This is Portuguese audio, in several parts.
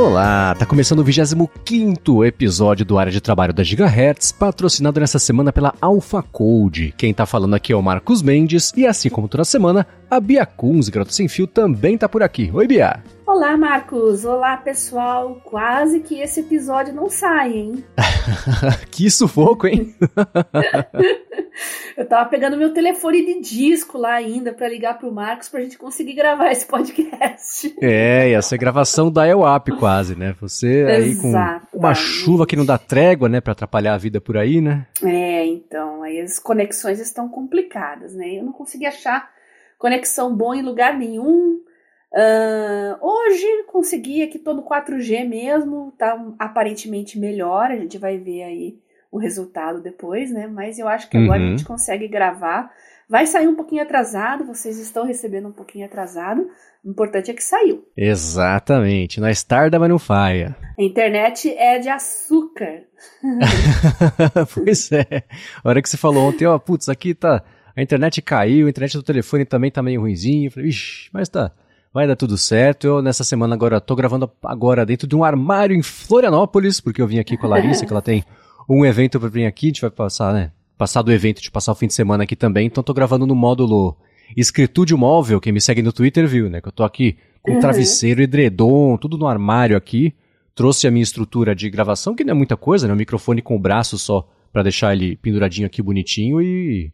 Olá, tá começando o 25 episódio do Área de Trabalho da Gigahertz, patrocinado nessa semana pela Alpha Code. Quem tá falando aqui é o Marcos Mendes e assim como toda semana, a Bia Kunz, Garoto Sem Fio, também tá por aqui. Oi, Bia! Olá, Marcos! Olá, pessoal! Quase que esse episódio não sai, hein? que sufoco, hein? Eu tava pegando meu telefone de disco lá ainda para ligar pro Marcos pra gente conseguir gravar esse podcast. É, ia ser gravação da up quase, né? Você aí com uma chuva que não dá trégua, né, para atrapalhar a vida por aí, né? É, então, aí as conexões estão complicadas, né? Eu não consegui achar conexão boa em lugar nenhum. Uh, hoje consegui aqui todo 4G mesmo, tá aparentemente melhor, a gente vai ver aí o resultado depois, né? Mas eu acho que agora uhum. a gente consegue gravar. Vai sair um pouquinho atrasado, vocês estão recebendo um pouquinho atrasado. O importante é que saiu. Exatamente. Nós tarda, mas não falha. A internet é de açúcar. pois é. A hora que você falou ontem, ó, putz, aqui tá. A internet caiu, a internet do telefone também tá meio ruimzinho. Eu falei, ixi, mas tá vai dar tudo certo. Eu, nessa semana agora, tô gravando agora dentro de um armário em Florianópolis, porque eu vim aqui com a Larissa, que ela tem um evento para vir aqui, a gente vai passar, né? Passar do evento de passar o fim de semana aqui também, então tô gravando no módulo escritúdio móvel, quem me segue no Twitter viu, né? Que eu tô aqui com uhum. travesseiro, edredom, tudo no armário aqui. Trouxe a minha estrutura de gravação, que não é muita coisa, né? O microfone com o braço só para deixar ele penduradinho aqui bonitinho e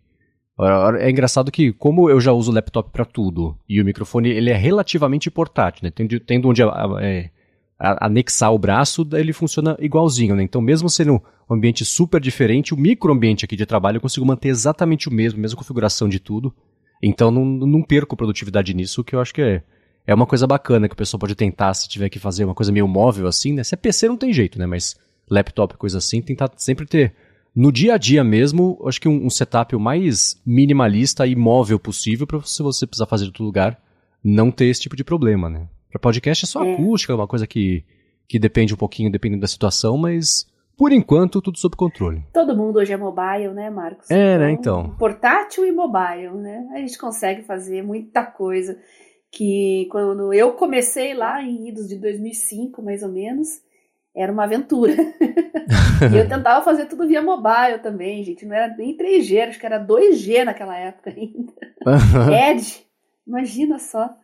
é engraçado que, como eu já uso o laptop para tudo, e o microfone ele é relativamente portátil, né? Tendo, tendo onde é, anexar o braço, ele funciona igualzinho, né? Então, mesmo sendo um ambiente super diferente, o microambiente aqui de trabalho eu consigo manter exatamente o mesmo, a mesma configuração de tudo. Então, não, não perco produtividade nisso, que eu acho que é, é uma coisa bacana que o pessoal pode tentar se tiver que fazer uma coisa meio móvel assim, né? Se é PC não tem jeito, né? Mas laptop, coisa assim, tentar sempre ter no dia a dia mesmo, acho que um, um setup o mais minimalista e móvel possível para se você precisar fazer de outro lugar, não ter esse tipo de problema, né? Para podcast é só é. acústica, é uma coisa que, que depende um pouquinho, dependendo da situação, mas por enquanto tudo sob controle. Todo mundo hoje é mobile, né, Marcos? É, né, então, né, então. Portátil e mobile, né? A gente consegue fazer muita coisa que quando eu comecei lá em idos de 2005, mais ou menos, era uma aventura. e eu tentava fazer tudo via mobile também, gente. Não era nem 3G, acho que era 2G naquela época ainda. Edge, imagina só.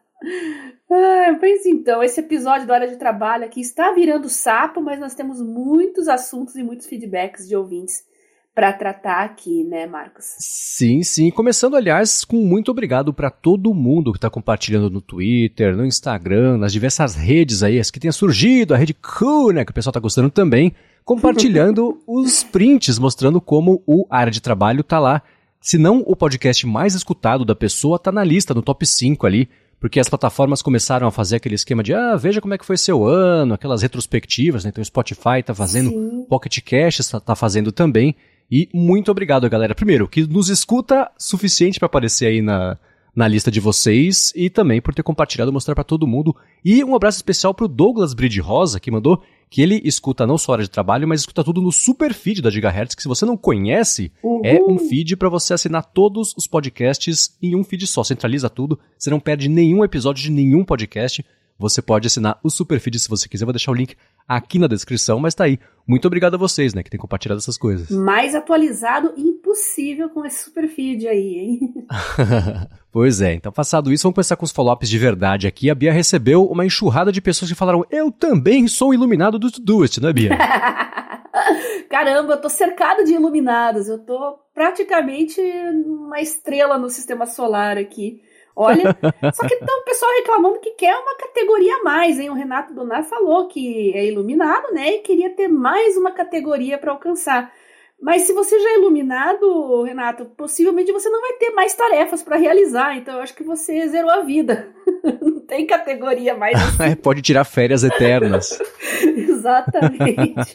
Ah, pois então, esse episódio da Hora de Trabalho aqui está virando sapo, mas nós temos muitos assuntos e muitos feedbacks de ouvintes para tratar aqui, né, Marcos? Sim, sim. Começando, aliás, com muito obrigado para todo mundo que está compartilhando no Twitter, no Instagram, nas diversas redes aí, as que tenha surgido, a rede Cool, né, que o pessoal está gostando também, compartilhando os prints mostrando como o área de trabalho tá lá. Se não o podcast mais escutado da pessoa, tá na lista, no top 5 ali, porque as plataformas começaram a fazer aquele esquema de, ah, veja como é que foi seu ano, aquelas retrospectivas, né? Então o Spotify tá fazendo, Sim. Pocket Cash tá, tá fazendo também. E muito obrigado, galera. Primeiro, que nos escuta suficiente para aparecer aí na, na lista de vocês e também por ter compartilhado, mostrar para todo mundo. E um abraço especial pro Douglas Bride Rosa, que mandou que ele escuta não só hora de trabalho, mas escuta tudo no super feed da Gigahertz, que se você não conhece, é um feed para você assinar todos os podcasts em um feed só. Centraliza tudo, você não perde nenhum episódio de nenhum podcast. Você pode assinar o super feed se você quiser, vou deixar o link aqui na descrição, mas tá aí. Muito obrigado a vocês, né, que têm compartilhado essas coisas. Mais atualizado impossível com esse super feed aí, hein? pois é, então passado isso, vamos começar com os follow-ups de verdade aqui. A Bia recebeu uma enxurrada de pessoas que falaram: Eu também sou iluminado do Todoist, não é, Bia? Caramba, eu tô cercado de iluminados, eu tô praticamente uma estrela no sistema solar aqui. Olha, só que então o pessoal reclamando que quer uma categoria a mais, hein? O Renato Donar falou que é iluminado, né? E queria ter mais uma categoria para alcançar. Mas se você já é iluminado, Renato, possivelmente você não vai ter mais tarefas para realizar. Então eu acho que você zerou a vida. não tem categoria mais. Assim. Pode tirar férias eternas. Exatamente.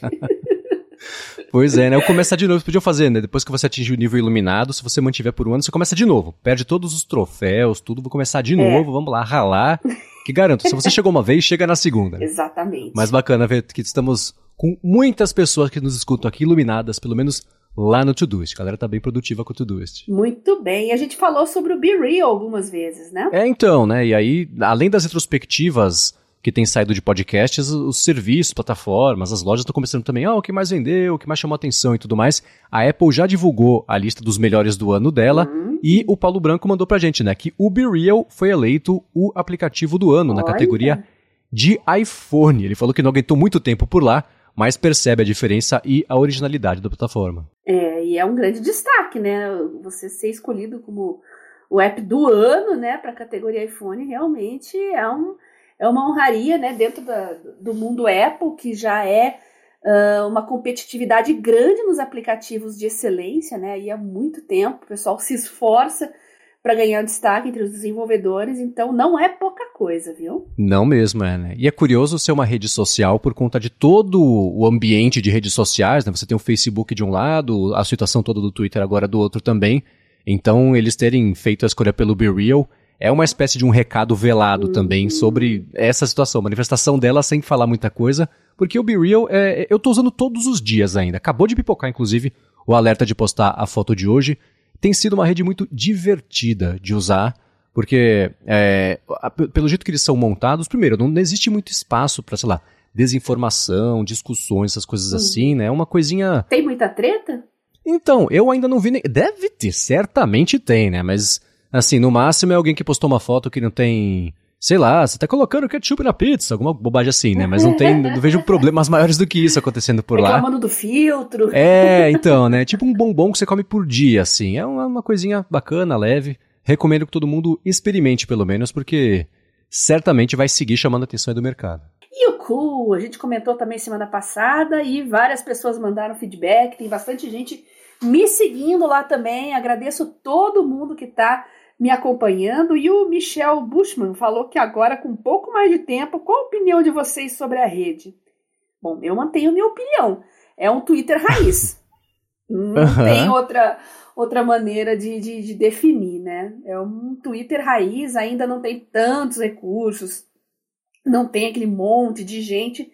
Pois é, né? Eu começar de novo, podiam fazer, né? Depois que você atingir o nível iluminado, se você mantiver por um ano, você começa de novo. Perde todos os troféus, tudo, vou começar de é. novo, vamos lá, ralar. Que garanto, se você chegou uma vez, chega na segunda. Exatamente. Mas bacana ver que estamos com muitas pessoas que nos escutam aqui iluminadas, pelo menos lá no Todoist. A galera tá bem produtiva com o Todoist. Muito bem. A gente falou sobre o Be Real algumas vezes, né? É, então, né? E aí, além das retrospectivas que tem saído de podcasts, os serviços, plataformas, as lojas estão começando também, ah, o que mais vendeu, o que mais chamou atenção e tudo mais. A Apple já divulgou a lista dos melhores do ano dela uhum. e o Paulo Branco mandou pra gente, né, que o Be Real foi eleito o aplicativo do ano Olha. na categoria de iPhone. Ele falou que não aguentou muito tempo por lá, mas percebe a diferença e a originalidade da plataforma. É, e é um grande destaque, né? Você ser escolhido como o app do ano, né, para a categoria iPhone, realmente é, um, é uma honraria, né, dentro da, do mundo Apple, que já é uh, uma competitividade grande nos aplicativos de excelência, né, e há muito tempo o pessoal se esforça para ganhar destaque entre os desenvolvedores, então não é pouca coisa, viu? Não mesmo, é, né? E é curioso ser uma rede social por conta de todo o ambiente de redes sociais, né? Você tem o Facebook de um lado, a situação toda do Twitter agora do outro também. Então, eles terem feito a escolha pelo Be Real é uma espécie de um recado velado também sobre essa situação, manifestação dela sem falar muita coisa, porque o Be Real é, eu tô usando todos os dias ainda. Acabou de pipocar, inclusive, o alerta de postar a foto de hoje tem sido uma rede muito divertida de usar, porque é, pelo jeito que eles são montados, primeiro, não existe muito espaço para, sei lá, desinformação, discussões, essas coisas hum. assim, né? É uma coisinha. Tem muita treta? Então, eu ainda não vi. Nem... Deve ter, certamente tem, né? Mas, assim, no máximo é alguém que postou uma foto que não tem sei lá, você tá colocando ketchup na pizza, alguma bobagem assim, né? Mas não tem, não vejo problemas maiores do que isso acontecendo por lá. Reclamando do filtro. É, então, né? Tipo um bombom que você come por dia, assim. É uma, uma coisinha bacana, leve. Recomendo que todo mundo experimente, pelo menos, porque certamente vai seguir chamando a atenção do mercado. E o Cool, a gente comentou também semana passada e várias pessoas mandaram feedback, tem bastante gente me seguindo lá também. Agradeço todo mundo que está me acompanhando. E o Michel Bushman falou que agora, com um pouco mais de tempo, qual a opinião de vocês sobre a rede? Bom, eu mantenho minha opinião. É um Twitter raiz. Não uhum. tem outra, outra maneira de, de, de, definir, né? É um Twitter raiz, ainda não tem tantos recursos, não tem aquele monte de gente.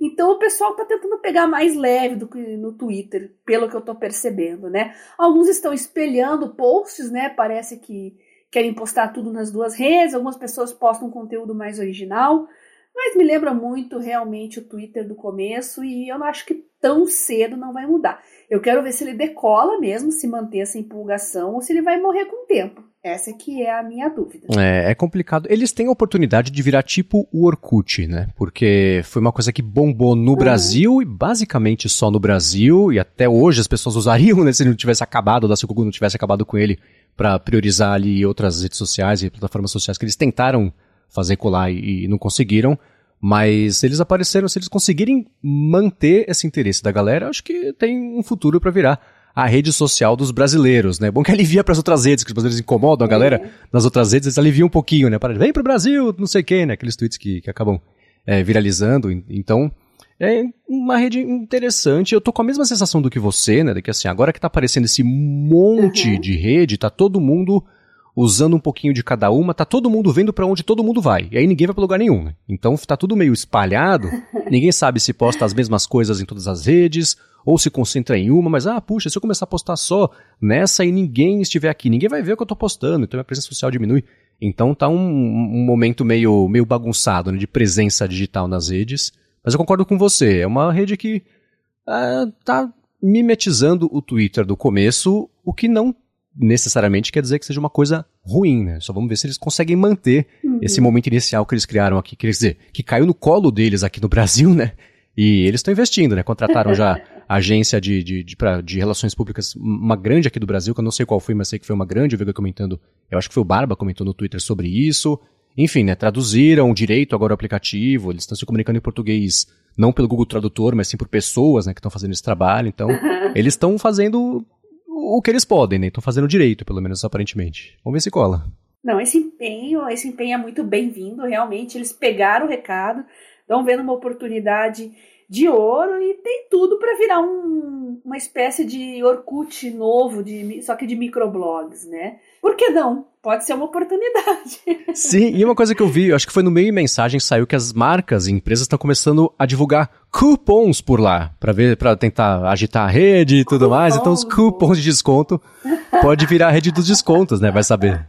Então o pessoal está tentando pegar mais leve do que no Twitter, pelo que eu estou percebendo, né? Alguns estão espelhando posts, né? Parece que querem postar tudo nas duas redes, algumas pessoas postam conteúdo mais original, mas me lembra muito realmente o Twitter do começo e eu não acho que tão cedo não vai mudar. Eu quero ver se ele decola mesmo, se manter essa empolgação ou se ele vai morrer com o tempo. Essa que é a minha dúvida. É, é complicado. Eles têm a oportunidade de virar tipo o Orkut, né? Porque foi uma coisa que bombou no uhum. Brasil e basicamente só no Brasil e até hoje as pessoas usariam, né? Se não tivesse acabado, se o Google não tivesse acabado com ele para priorizar ali outras redes sociais e plataformas sociais que eles tentaram fazer colar e, e não conseguiram. Mas eles apareceram, se eles conseguirem manter esse interesse da galera, acho que tem um futuro para virar a rede social dos brasileiros, né? Bom que alivia para as outras redes, que os brasileiros incomodam a galera é. nas outras redes, eles aliviam um pouquinho, né? Para vem pro Brasil, não sei quem, né? Aqueles tweets que, que acabam é, viralizando. Então, é uma rede interessante. Eu tô com a mesma sensação do que você, né? De que assim, agora que tá aparecendo esse monte uhum. de rede, tá todo mundo usando um pouquinho de cada uma, tá todo mundo vendo para onde todo mundo vai. E aí ninguém vai para lugar nenhum. Né? Então tá tudo meio espalhado, ninguém sabe se posta as mesmas coisas em todas as redes, ou se concentra em uma, mas ah, puxa, se eu começar a postar só nessa e ninguém estiver aqui, ninguém vai ver o que eu tô postando, então minha presença social diminui. Então tá um, um momento meio, meio bagunçado né, de presença digital nas redes. Mas eu concordo com você, é uma rede que uh, tá mimetizando o Twitter do começo, o que não necessariamente quer dizer que seja uma coisa ruim, né? Só vamos ver se eles conseguem manter uhum. esse momento inicial que eles criaram aqui, quer dizer, que caiu no colo deles aqui no Brasil, né? E eles estão investindo, né? Contrataram já agência de, de, de, pra, de, relações públicas, uma grande aqui do Brasil, que eu não sei qual foi, mas sei que foi uma grande, eu vi comentando, eu acho que foi o Barba comentou no Twitter sobre isso. Enfim, né? Traduziram direito agora o aplicativo, eles estão se comunicando em português, não pelo Google Tradutor, mas sim por pessoas, né, que estão fazendo esse trabalho. Então, eles estão fazendo o que eles podem, né? Estão fazendo direito, pelo menos aparentemente. Vamos ver se cola. Não, esse empenho, esse empenho é muito bem-vindo, realmente. Eles pegaram o recado, estão vendo uma oportunidade de ouro e tem tudo para virar um, uma espécie de Orkut novo, de, só que de microblogs, né? Por que não? Pode ser uma oportunidade. Sim, e uma coisa que eu vi, acho que foi no meio mensagem saiu que as marcas e empresas estão começando a divulgar cupons por lá, para ver, para tentar agitar a rede e tudo mais. Então os cupons de desconto pode virar a rede dos descontos, né? Vai saber.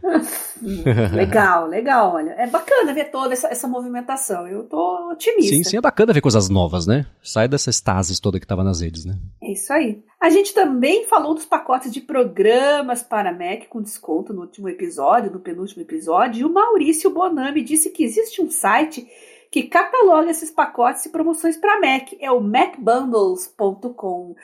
legal, legal, olha. É bacana ver toda essa, essa movimentação. Eu tô otimista. Sim, sim, é bacana ver coisas novas, né? Sai dessa estasis toda que tava nas redes, né? É isso aí. A gente também falou dos pacotes de programas para Mac com desconto no último episódio, no penúltimo episódio, e o Maurício Bonami disse que existe um site que cataloga esses pacotes e promoções para Mac. É o macbundles.com.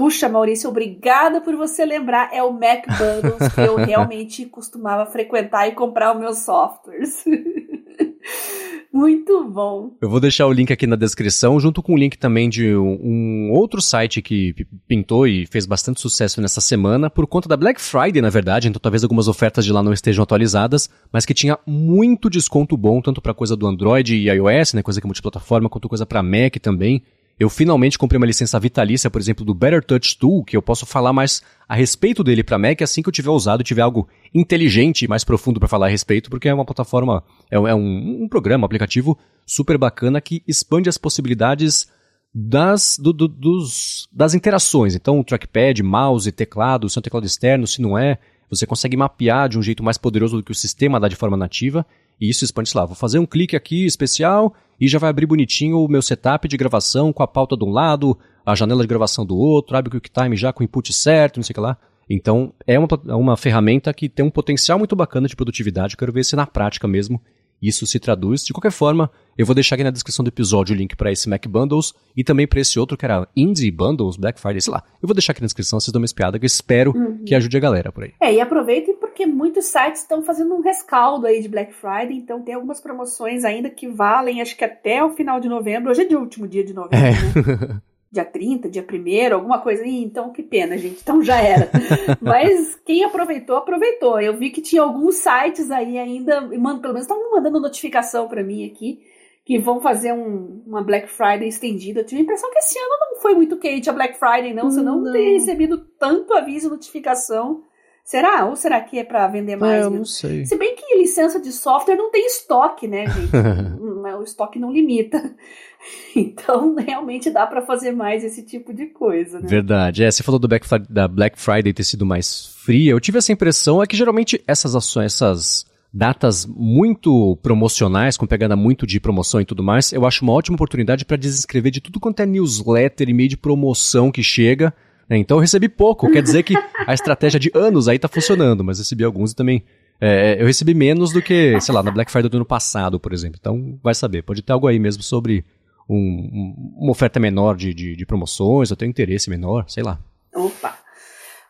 Puxa, Maurício, obrigada por você lembrar. É o Mac Bundles que eu realmente costumava frequentar e comprar os meus softwares. Muito bom. Eu vou deixar o link aqui na descrição, junto com o link também de um outro site que pintou e fez bastante sucesso nessa semana, por conta da Black Friday, na verdade, então talvez algumas ofertas de lá não estejam atualizadas, mas que tinha muito desconto bom, tanto para coisa do Android e iOS, né, coisa que é multiplataforma, quanto coisa para Mac também. Eu finalmente comprei uma licença vitalícia, por exemplo, do Better Touch Tool, que eu posso falar mais a respeito dele para Mac assim que eu tiver usado, tiver algo inteligente e mais profundo para falar a respeito, porque é uma plataforma, é, é um, um, programa, um aplicativo super bacana que expande as possibilidades das, do, do, dos, das interações. Então, trackpad, mouse, teclado, seu teclado externo, se não é, você consegue mapear de um jeito mais poderoso do que o sistema dá de forma nativa, e isso expande, lá, vou fazer um clique aqui especial e já vai abrir bonitinho o meu setup de gravação com a pauta de um lado, a janela de gravação do outro, abre o QuickTime já com o input certo, não sei o que lá. Então, é uma, uma ferramenta que tem um potencial muito bacana de produtividade, quero ver se na prática mesmo isso se traduz. De qualquer forma, eu vou deixar aqui na descrição do episódio o link para esse Mac Bundles e também para esse outro que era Indie Bundles, Black Friday, sei lá. Eu vou deixar aqui na descrição, vocês dão uma espiada que eu espero uhum. que ajude a galera por aí. É, e aproveitem porque muitos sites estão fazendo um rescaldo aí de Black Friday, então tem algumas promoções ainda que valem, acho que até o final de novembro. Hoje é de último dia de novembro, é. né? dia 30, dia 1 alguma coisa. Ih, então que pena, gente. Então já era. Mas quem aproveitou, aproveitou. Eu vi que tinha alguns sites aí ainda, mano, pelo menos estavam mandando notificação para mim aqui, que vão fazer um, uma Black Friday estendida. Eu tive a impressão que esse ano não foi muito quente a Black Friday, não. Você não, não. tem recebido tanto aviso e notificação. Será? Ou será que é para vender mais? É, eu não sei. Se bem que licença de software não tem estoque, né, gente? Hum, o estoque não limita. Então, realmente dá para fazer mais esse tipo de coisa, né? Verdade. É, você falou do Black, da Black Friday ter sido mais fria. Eu tive essa impressão, é que geralmente essas ações, essas datas muito promocionais, com pegada muito de promoção e tudo mais, eu acho uma ótima oportunidade para desinscrever de tudo quanto é newsletter e meio de promoção que chega. Né? Então eu recebi pouco, quer dizer que a estratégia de anos aí tá funcionando, mas recebi alguns e também. É, eu recebi menos do que, sei lá, na Black Friday do ano passado, por exemplo. Então, vai saber. Pode ter algo aí mesmo sobre um, uma oferta menor de, de, de promoções, eu tenho interesse menor, sei lá. Opa!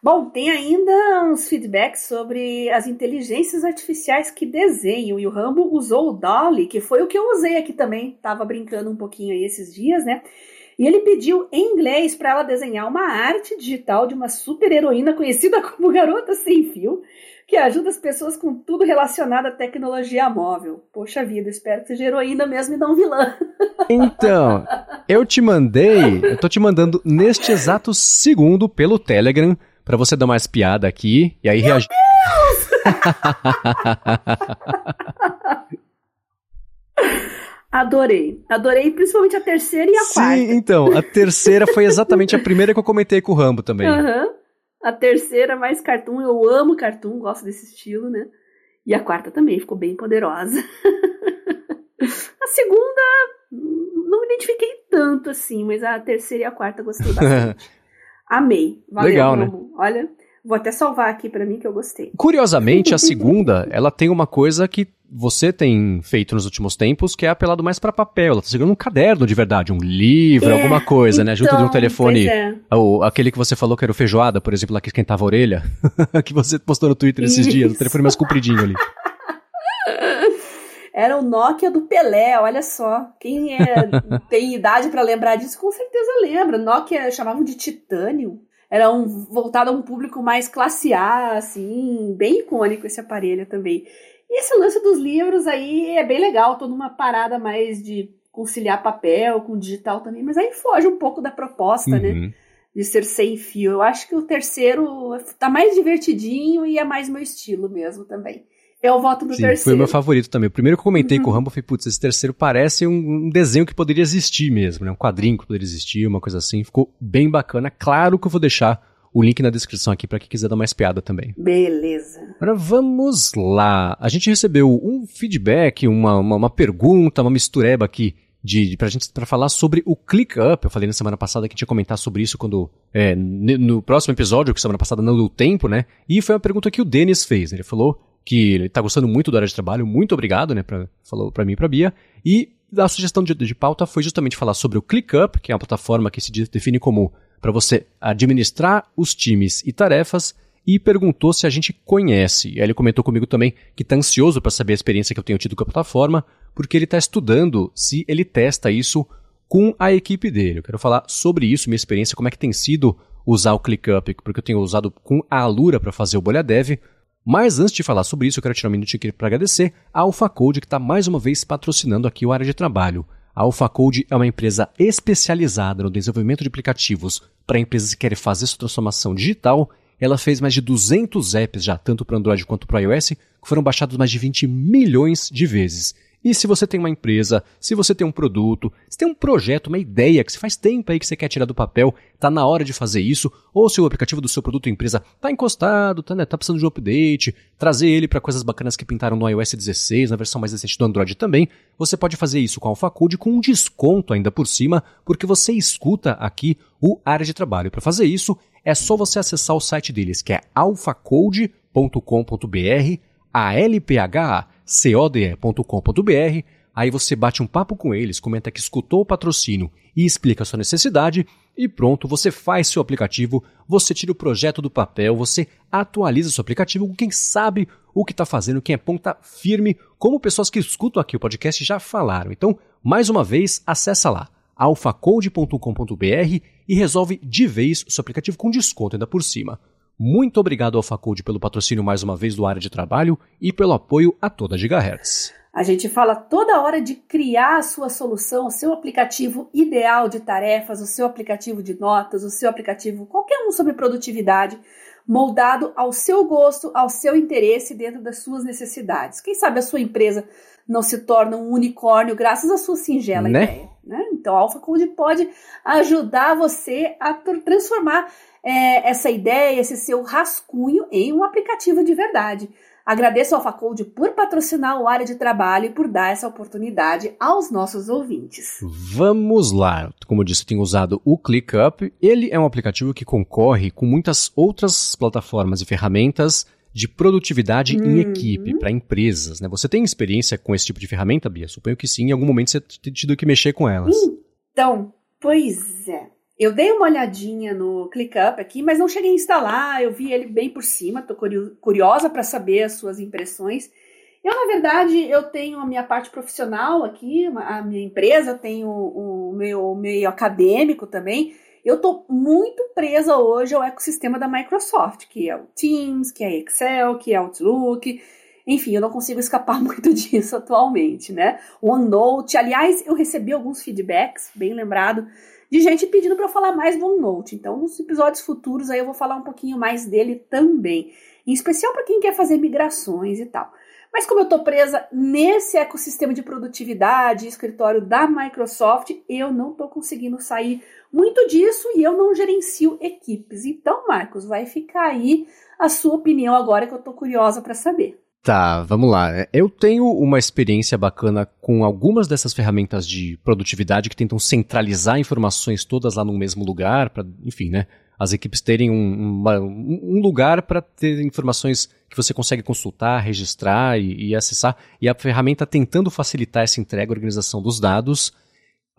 Bom, tem ainda uns feedbacks sobre as inteligências artificiais que desenham. E o Rambo usou o Dolly, que foi o que eu usei aqui também. Tava brincando um pouquinho aí esses dias, né? E ele pediu em inglês para ela desenhar uma arte digital de uma super heroína conhecida como Garota Sem Fio, que ajuda as pessoas com tudo relacionado à tecnologia móvel. Poxa vida, espero que seja heroína mesmo e não vilã. Então, eu te mandei, eu tô te mandando neste exato segundo pelo Telegram para você dar uma espiada aqui e aí reagir. Adorei. Adorei principalmente a terceira e a Sim, quarta. Sim, então. A terceira foi exatamente a primeira que eu comentei com o Rambo também. Aham. Uhum. A terceira, mais cartoon. Eu amo cartoon, gosto desse estilo, né? E a quarta também ficou bem poderosa. a segunda, não me identifiquei tanto assim, mas a terceira e a quarta gostei bastante. Amei. Valeu, Legal, né? Olha, vou até salvar aqui para mim que eu gostei. Curiosamente, a segunda, ela tem uma coisa que você tem feito nos últimos tempos, que é apelado mais para papel. Ela tá segurando um caderno de verdade, um livro, é, alguma coisa, né? Junto de um então, telefone. É. O, aquele que você falou que era o feijoada, por exemplo, lá que esquentava a orelha. que você postou no Twitter esses Isso. dias, o telefone mais compridinho ali. Era o Nokia do Pelé, olha só. Quem é, tem idade para lembrar disso, com certeza lembra. Nokia chamavam de titânio. Era um, voltado a um público mais classe A, assim, bem icônico esse aparelho também. E esse lance dos livros aí é bem legal, tô numa parada mais de conciliar papel com digital também, mas aí foge um pouco da proposta, né, uhum. né? De ser sem fio. Eu acho que o terceiro tá mais divertidinho e é mais meu estilo mesmo também. Eu voto no Sim, terceiro. Foi o meu favorito também. O primeiro que eu comentei uhum. com o Rambo foi, putz, esse terceiro parece um, um, desenho que poderia existir mesmo, né? Um quadrinho que poderia existir, uma coisa assim. Ficou bem bacana. Claro que eu vou deixar o link na descrição aqui para quem quiser dar mais piada também. Beleza. Agora vamos lá. A gente recebeu um feedback, uma, uma, uma pergunta, uma mistureba aqui de, de pra gente para falar sobre o ClickUp. Eu falei na semana passada que a gente ia comentar sobre isso quando é, no próximo episódio, que semana passada não deu tempo, né? E foi uma pergunta que o Denis fez. Né? Ele falou que ele tá gostando muito da área de trabalho, muito obrigado, né? Pra, falou para mim e pra Bia. E a sugestão de, de pauta foi justamente falar sobre o ClickUp, que é uma plataforma que se define como para você administrar os times e tarefas e perguntou se a gente conhece. Aí ele comentou comigo também que está ansioso para saber a experiência que eu tenho tido com a plataforma, porque ele está estudando se ele testa isso com a equipe dele. Eu quero falar sobre isso, minha experiência, como é que tem sido usar o ClickUp, porque eu tenho usado com a Alura para fazer o Bolha Dev. Mas antes de falar sobre isso, eu quero tirar um minutinho aqui para agradecer a AlphaCode, que está mais uma vez patrocinando aqui o área de trabalho. A AlphaCode é uma empresa especializada no desenvolvimento de aplicativos para empresas que querem fazer sua transformação digital ela fez mais de 200 apps já, tanto para Android quanto para iOS, que foram baixados mais de 20 milhões de vezes. E se você tem uma empresa, se você tem um produto, se tem um projeto, uma ideia que faz tempo aí que você quer tirar do papel, tá na hora de fazer isso, ou se o aplicativo do seu produto ou empresa tá encostado, tá, né, tá precisando de um update, trazer ele para coisas bacanas que pintaram no iOS 16, na versão mais recente do Android também, você pode fazer isso com a AlphaCode com um desconto ainda por cima, porque você escuta aqui o área de trabalho. Para fazer isso, é só você acessar o site deles, que é alphacode.com.br, alphacode.com.br. Aí você bate um papo com eles, comenta que escutou o patrocínio e explica a sua necessidade e pronto, você faz seu aplicativo, você tira o projeto do papel, você atualiza seu aplicativo com quem sabe o que está fazendo, quem é ponta firme, como pessoas que escutam aqui o podcast já falaram. Então, mais uma vez, acessa lá alfacode.com.br e resolve de vez o seu aplicativo com desconto ainda por cima. Muito obrigado AlphaCode pelo patrocínio mais uma vez do área de trabalho e pelo apoio a toda a Gigahertz. A gente fala toda hora de criar a sua solução, o seu aplicativo ideal de tarefas, o seu aplicativo de notas, o seu aplicativo, qualquer um sobre produtividade, moldado ao seu gosto, ao seu interesse dentro das suas necessidades. Quem sabe a sua empresa não se torna um unicórnio graças à sua singela né? ideia. Né? Então, a Alpha Code pode ajudar você a transformar é, essa ideia, esse seu rascunho, em um aplicativo de verdade. Agradeço ao Facode por patrocinar o área de trabalho e por dar essa oportunidade aos nossos ouvintes. Vamos lá. Como eu disse, eu tenho usado o ClickUp. Ele é um aplicativo que concorre com muitas outras plataformas e ferramentas de produtividade uhum. em equipe para empresas, né? Você tem experiência com esse tipo de ferramenta, Bia? Suponho que sim, em algum momento você tem tido que mexer com elas. Então, pois é. Eu dei uma olhadinha no ClickUp aqui, mas não cheguei a instalar, eu vi ele bem por cima, tô curiosa para saber as suas impressões. Eu, na verdade, eu tenho a minha parte profissional aqui, a minha empresa, tenho o meu meio acadêmico também, eu estou muito presa hoje ao ecossistema da Microsoft, que é o Teams, que é Excel, que é Outlook. Enfim, eu não consigo escapar muito disso atualmente, né? OneNote, aliás, eu recebi alguns feedbacks, bem lembrado, de gente pedindo para eu falar mais do OneNote. Então, nos episódios futuros aí eu vou falar um pouquinho mais dele também, em especial para quem quer fazer migrações e tal. Mas como eu estou presa nesse ecossistema de produtividade, escritório da Microsoft, eu não estou conseguindo sair muito disso e eu não gerencio equipes. Então, Marcos, vai ficar aí a sua opinião agora que eu estou curiosa para saber. Tá, vamos lá. Eu tenho uma experiência bacana com algumas dessas ferramentas de produtividade que tentam centralizar informações todas lá no mesmo lugar, para, enfim, né? As equipes terem um, uma, um lugar para ter informações que você consegue consultar, registrar e, e acessar, e a ferramenta tentando facilitar essa entrega e organização dos dados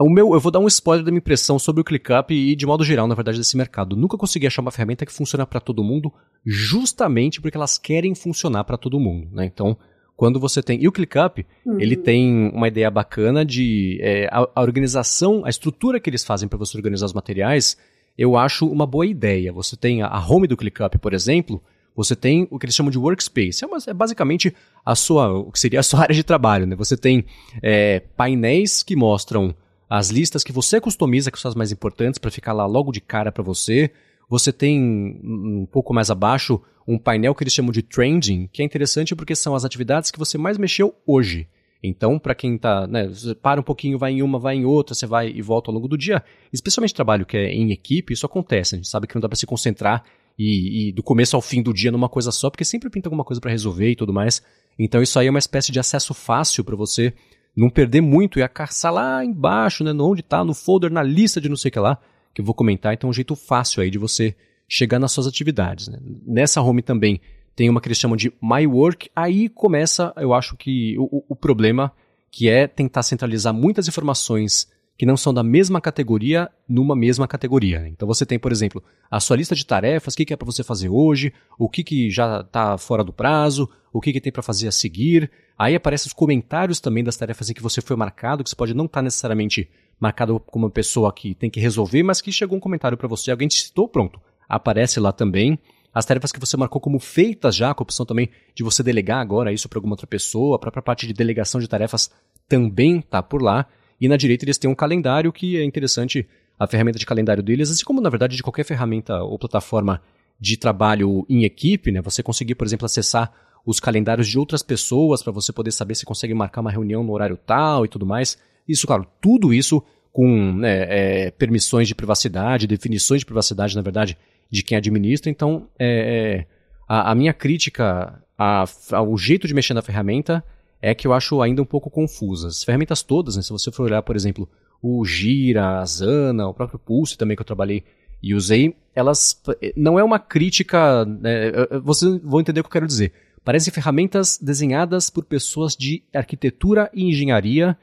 o meu, eu vou dar um spoiler da minha impressão sobre o ClickUp e de modo geral, na verdade, desse mercado. Nunca consegui achar uma ferramenta que funciona para todo mundo, justamente porque elas querem funcionar para todo mundo, né? Então, quando você tem. E o ClickUp, uhum. ele tem uma ideia bacana de. É, a, a, organização, a estrutura que eles fazem para você organizar os materiais, eu acho uma boa ideia. Você tem a, home do ClickUp, por exemplo, você tem o que eles chamam de workspace. É, uma, é, basicamente a sua, o que seria a sua área de trabalho. Né? Você tem é, painéis que mostram as listas que você customiza, que são as mais importantes, para ficar lá logo de cara para você. Você tem um pouco mais abaixo um painel que eles chamam de trending, que é interessante porque são as atividades que você mais mexeu hoje. Então, para quem tá, né, para um pouquinho, vai em uma, vai em outra, você vai e volta ao longo do dia. Especialmente trabalho que é em equipe, isso acontece. A gente sabe que não dá para se concentrar e, e do começo ao fim do dia numa coisa só, porque sempre pinta alguma coisa para resolver e tudo mais. Então isso aí é uma espécie de acesso fácil para você não perder muito e a caçar lá embaixo, né, onde está, no folder, na lista de não sei o que lá, que eu vou comentar. Então é um jeito fácil aí de você chegar nas suas atividades. Né. Nessa home também tem uma que eles chamam de My Work. Aí começa, eu acho que o, o problema, que é tentar centralizar muitas informações que não são da mesma categoria numa mesma categoria. Né? Então você tem, por exemplo, a sua lista de tarefas, o que, que é para você fazer hoje, o que, que já está fora do prazo, o que, que tem para fazer a seguir. Aí aparecem os comentários também das tarefas em que você foi marcado, que você pode não estar tá necessariamente marcado como uma pessoa que tem que resolver, mas que chegou um comentário para você, alguém te citou, pronto. Aparece lá também. As tarefas que você marcou como feitas já, com a opção também de você delegar agora isso para alguma outra pessoa, a própria parte de delegação de tarefas também está por lá. E na direita eles têm um calendário que é interessante, a ferramenta de calendário deles, assim como na verdade de qualquer ferramenta ou plataforma de trabalho em equipe, né? Você conseguir, por exemplo, acessar os calendários de outras pessoas para você poder saber se consegue marcar uma reunião no horário tal e tudo mais. Isso, claro, tudo isso com né, é, permissões de privacidade, definições de privacidade, na verdade, de quem administra. Então, é, é a, a, minha crítica a, ao jeito de mexer na ferramenta é que eu acho ainda um pouco confusas. As ferramentas todas, né, se você for olhar, por exemplo, o Gira, a Zana, o próprio Pulse também que eu trabalhei e usei, elas não é uma crítica, né, vocês vão entender o que eu quero dizer. Parecem ferramentas desenhadas por pessoas de arquitetura e engenharia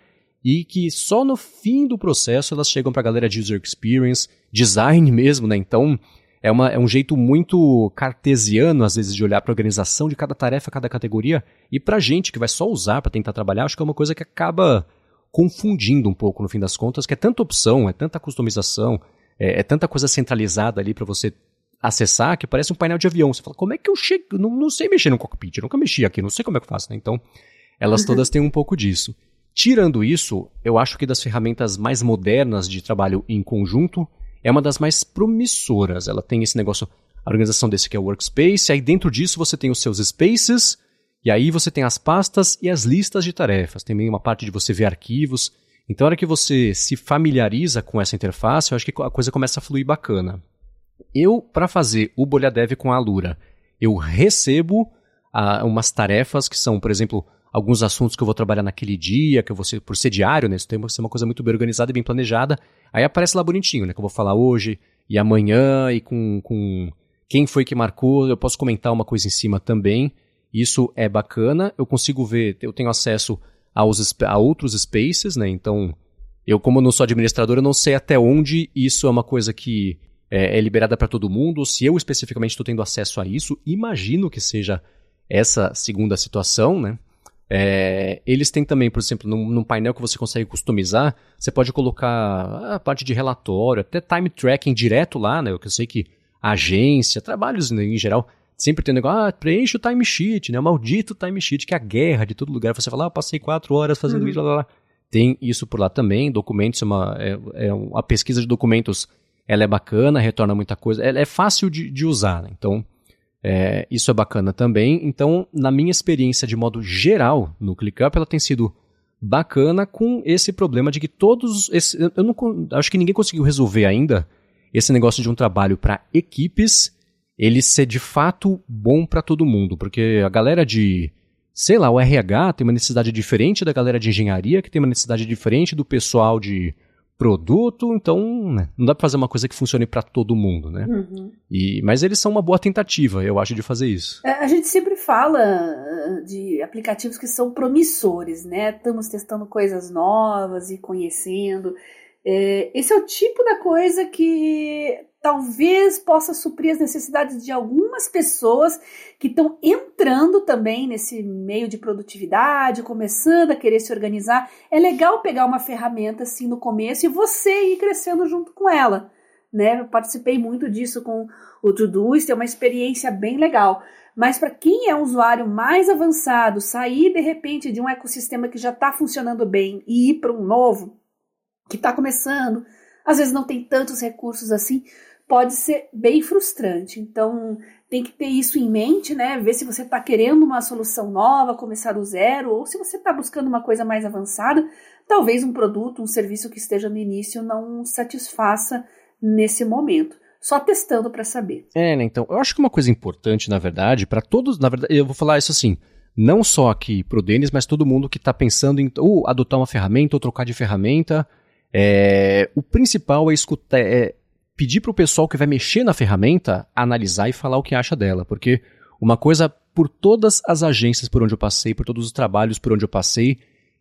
e que só no fim do processo elas chegam para a galera de user experience, design mesmo, né? Então, é, uma, é um jeito muito cartesiano, às vezes, de olhar para a organização de cada tarefa, cada categoria. E para gente que vai só usar para tentar trabalhar, acho que é uma coisa que acaba confundindo um pouco, no fim das contas, que é tanta opção, é tanta customização, é, é tanta coisa centralizada ali para você acessar que parece um painel de avião. Você fala, como é que eu chego? Não, não sei mexer no cockpit, eu nunca mexi aqui, não sei como é que eu faço. Né? Então, elas todas têm um pouco disso. Tirando isso, eu acho que das ferramentas mais modernas de trabalho em conjunto, é uma das mais promissoras. Ela tem esse negócio, a organização desse que é o Workspace, aí dentro disso você tem os seus spaces, e aí você tem as pastas e as listas de tarefas. Tem também uma parte de você ver arquivos. Então, na hora que você se familiariza com essa interface, eu acho que a coisa começa a fluir bacana. Eu, para fazer o Bolhadev com a Alura, eu recebo ah, umas tarefas que são, por exemplo, alguns assuntos que eu vou trabalhar naquele dia, que eu vou ser, por ser diário, né? Isso tem que ser uma coisa muito bem organizada e bem planejada. Aí aparece lá bonitinho, né? Que eu vou falar hoje e amanhã e com, com quem foi que marcou. Eu posso comentar uma coisa em cima também. Isso é bacana. Eu consigo ver, eu tenho acesso aos, a outros spaces, né? Então, eu, como não sou administrador, eu não sei até onde isso é uma coisa que é, é liberada para todo mundo. Se eu especificamente estou tendo acesso a isso, imagino que seja essa segunda situação, né? É, eles têm também, por exemplo, num, num, painel que você consegue customizar, você pode colocar a parte de relatório, até time tracking direto lá, né? Eu sei que agência, trabalhos né, em geral, sempre tem um negócio, ah, preenche o timesheet, né? O maldito timesheet, que é a guerra de todo lugar. Você fala, ah, passei quatro horas fazendo uhum. isso, lá, lá, lá. Tem isso por lá também, documentos, é uma, é, é uma pesquisa de documentos, ela é bacana, retorna muita coisa, ela é fácil de, de usar, né? Então, é, isso é bacana também. Então, na minha experiência de modo geral no ClickUp, ela tem sido bacana com esse problema de que todos. Esse, eu não, acho que ninguém conseguiu resolver ainda esse negócio de um trabalho para equipes ele ser de fato bom para todo mundo, porque a galera de, sei lá, o RH tem uma necessidade diferente da galera de engenharia, que tem uma necessidade diferente do pessoal de produto, então né, não dá para fazer uma coisa que funcione para todo mundo, né? Uhum. E, mas eles são uma boa tentativa, eu acho, de fazer isso. É, a gente sempre fala ah, de aplicativos que são promissores, né? Estamos testando coisas novas e conhecendo. É, esse é o tipo da coisa que talvez possa suprir as necessidades de algumas pessoas que estão entrando também nesse meio de produtividade, começando a querer se organizar. É legal pegar uma ferramenta assim no começo e você ir crescendo junto com ela. Né? Eu participei muito disso com o Todoist, é uma experiência bem legal. Mas para quem é um usuário mais avançado, sair de repente de um ecossistema que já está funcionando bem e ir para um novo, que está começando, às vezes não tem tantos recursos assim, pode ser bem frustrante. Então, tem que ter isso em mente, né? Ver se você está querendo uma solução nova, começar do zero, ou se você está buscando uma coisa mais avançada, talvez um produto, um serviço que esteja no início não satisfaça nesse momento. só testando para saber. É, né? Então, eu acho que uma coisa importante, na verdade, para todos, na verdade, eu vou falar isso assim, não só aqui pro Denis, mas todo mundo que está pensando em ou adotar uma ferramenta ou trocar de ferramenta. É, o principal é escutar, é pedir pro pessoal que vai mexer na ferramenta analisar e falar o que acha dela, porque uma coisa por todas as agências por onde eu passei, por todos os trabalhos por onde eu passei,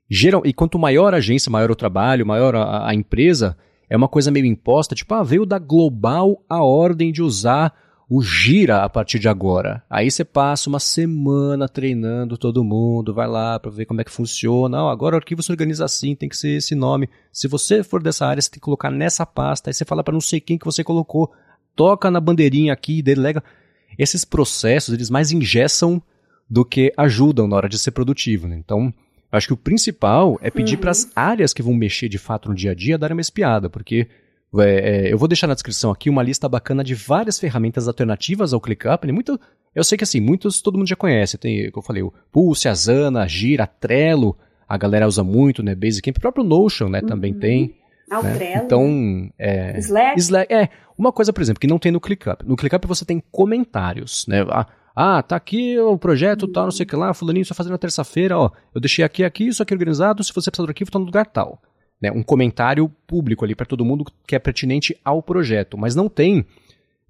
geral, e quanto maior a agência, maior o trabalho, maior a, a empresa, é uma coisa meio imposta, tipo, ah, veio da Global a ordem de usar o Gira a partir de agora. Aí você passa uma semana treinando todo mundo, vai lá para ver como é que funciona. Oh, agora o arquivo se organiza assim, tem que ser esse nome. Se você for dessa área, você tem que colocar nessa pasta. Aí você fala para não sei quem que você colocou. Toca na bandeirinha aqui, delega. Esses processos, eles mais ingessam do que ajudam na hora de ser produtivo. Né? Então, acho que o principal é pedir uhum. para as áreas que vão mexer de fato no dia a dia darem uma espiada, porque é, é, eu vou deixar na descrição aqui uma lista bacana de várias ferramentas alternativas ao ClickUp. Né? Muito, eu sei que assim, muitos todo mundo já conhece. Tem, como eu falei, o Pulse, a Zana, Gira, Trello, a galera usa muito, né? Basecamp, o próprio Notion, né? Uhum. Também tem. Ah, né? Trello. Então, é, Slack. Slack. É, uma coisa, por exemplo, que não tem no ClickUp. No ClickUp você tem comentários, né? Ah, ah, tá aqui o projeto, uhum. tal, não sei o que lá, fulaninho só fazendo na terça-feira, ó. Eu deixei aqui, aqui, isso aqui organizado, se você precisar do arquivo, tá no lugar tal né, um comentário público ali para todo mundo que é pertinente ao projeto, mas não tem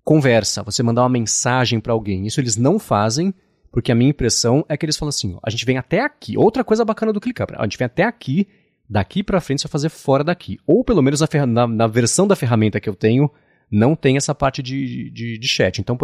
conversa, você mandar uma mensagem para alguém. Isso eles não fazem, porque a minha impressão é que eles falam assim: ó, a gente vem até aqui. Outra coisa bacana do ClickUp, a gente vem até aqui, daqui para frente você vai fazer fora daqui. Ou pelo menos na, na, na, versão da ferramenta que eu tenho, não tem essa parte de, de, de chat. Então,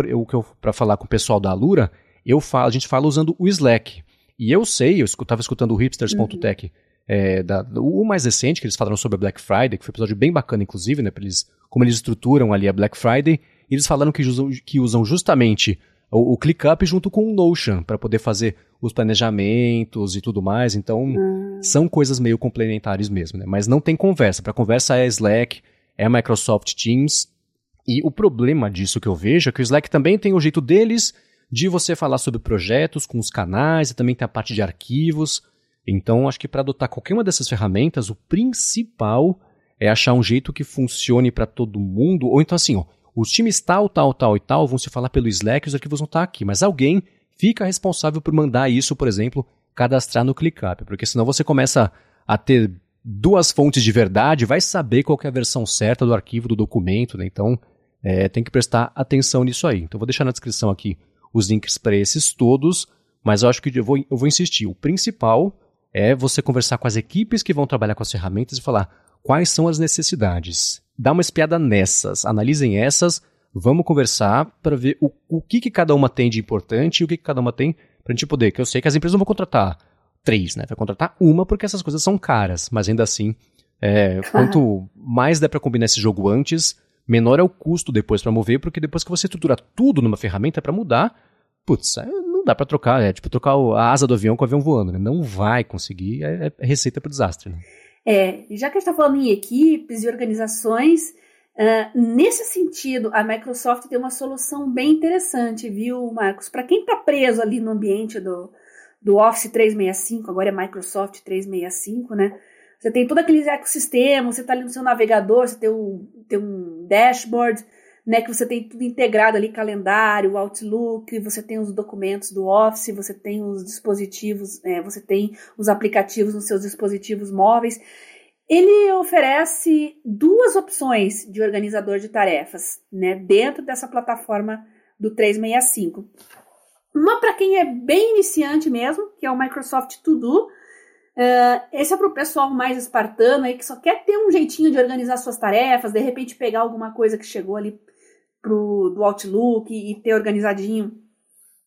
para falar com o pessoal da Alura, eu falo, a gente fala usando o Slack. E eu sei, eu estava escutando o hipsters.tech. Uhum é, da, o mais recente, que eles falaram sobre a Black Friday, que foi um episódio bem bacana, inclusive, né? Eles, como eles estruturam ali a Black Friday, e eles falaram que usam, que usam justamente o, o ClickUp junto com o Notion para poder fazer os planejamentos e tudo mais. Então, hum. são coisas meio complementares mesmo, né? Mas não tem conversa. Para conversa é Slack, é Microsoft Teams. E o problema disso que eu vejo é que o Slack também tem o jeito deles de você falar sobre projetos com os canais e também tem a parte de arquivos. Então, acho que para adotar qualquer uma dessas ferramentas, o principal é achar um jeito que funcione para todo mundo. Ou então, assim, ó, os times tal, tal, tal e tal vão se falar pelo Slack, os arquivos vão estar aqui. Mas alguém fica responsável por mandar isso, por exemplo, cadastrar no ClickUp. Porque senão você começa a ter duas fontes de verdade, vai saber qual é a versão certa do arquivo, do documento. Né? Então, é, tem que prestar atenção nisso aí. Então, vou deixar na descrição aqui os links para esses todos. Mas eu acho que eu vou, eu vou insistir. O principal é você conversar com as equipes que vão trabalhar com as ferramentas e falar quais são as necessidades. Dá uma espiada nessas, analisem essas, vamos conversar para ver o, o que, que cada uma tem de importante e o que, que cada uma tem para a gente poder. Que eu sei que as empresas não vão contratar três, né? Vai contratar uma porque essas coisas são caras, mas ainda assim, é, quanto mais der para combinar esse jogo antes, menor é o custo depois para mover, porque depois que você estrutura tudo numa ferramenta para mudar, putz, é, não dá para trocar, é tipo trocar a asa do avião com o avião voando, né? Não vai conseguir, é, é receita para desastre, né? É, já que a gente está falando em equipes e organizações, uh, nesse sentido, a Microsoft tem uma solução bem interessante, viu, Marcos? Para quem está preso ali no ambiente do, do Office 365, agora é Microsoft 365, né? Você tem todo aquele ecossistema, você está ali no seu navegador, você tem um, tem um dashboard, né, que você tem tudo integrado ali, calendário, Outlook, você tem os documentos do Office, você tem os dispositivos, é, você tem os aplicativos nos seus dispositivos móveis. Ele oferece duas opções de organizador de tarefas, né, dentro dessa plataforma do 365. Uma para quem é bem iniciante mesmo, que é o Microsoft To Do. Uh, esse é para o pessoal mais espartano aí que só quer ter um jeitinho de organizar suas tarefas, de repente pegar alguma coisa que chegou ali pro, do Outlook e ter organizadinho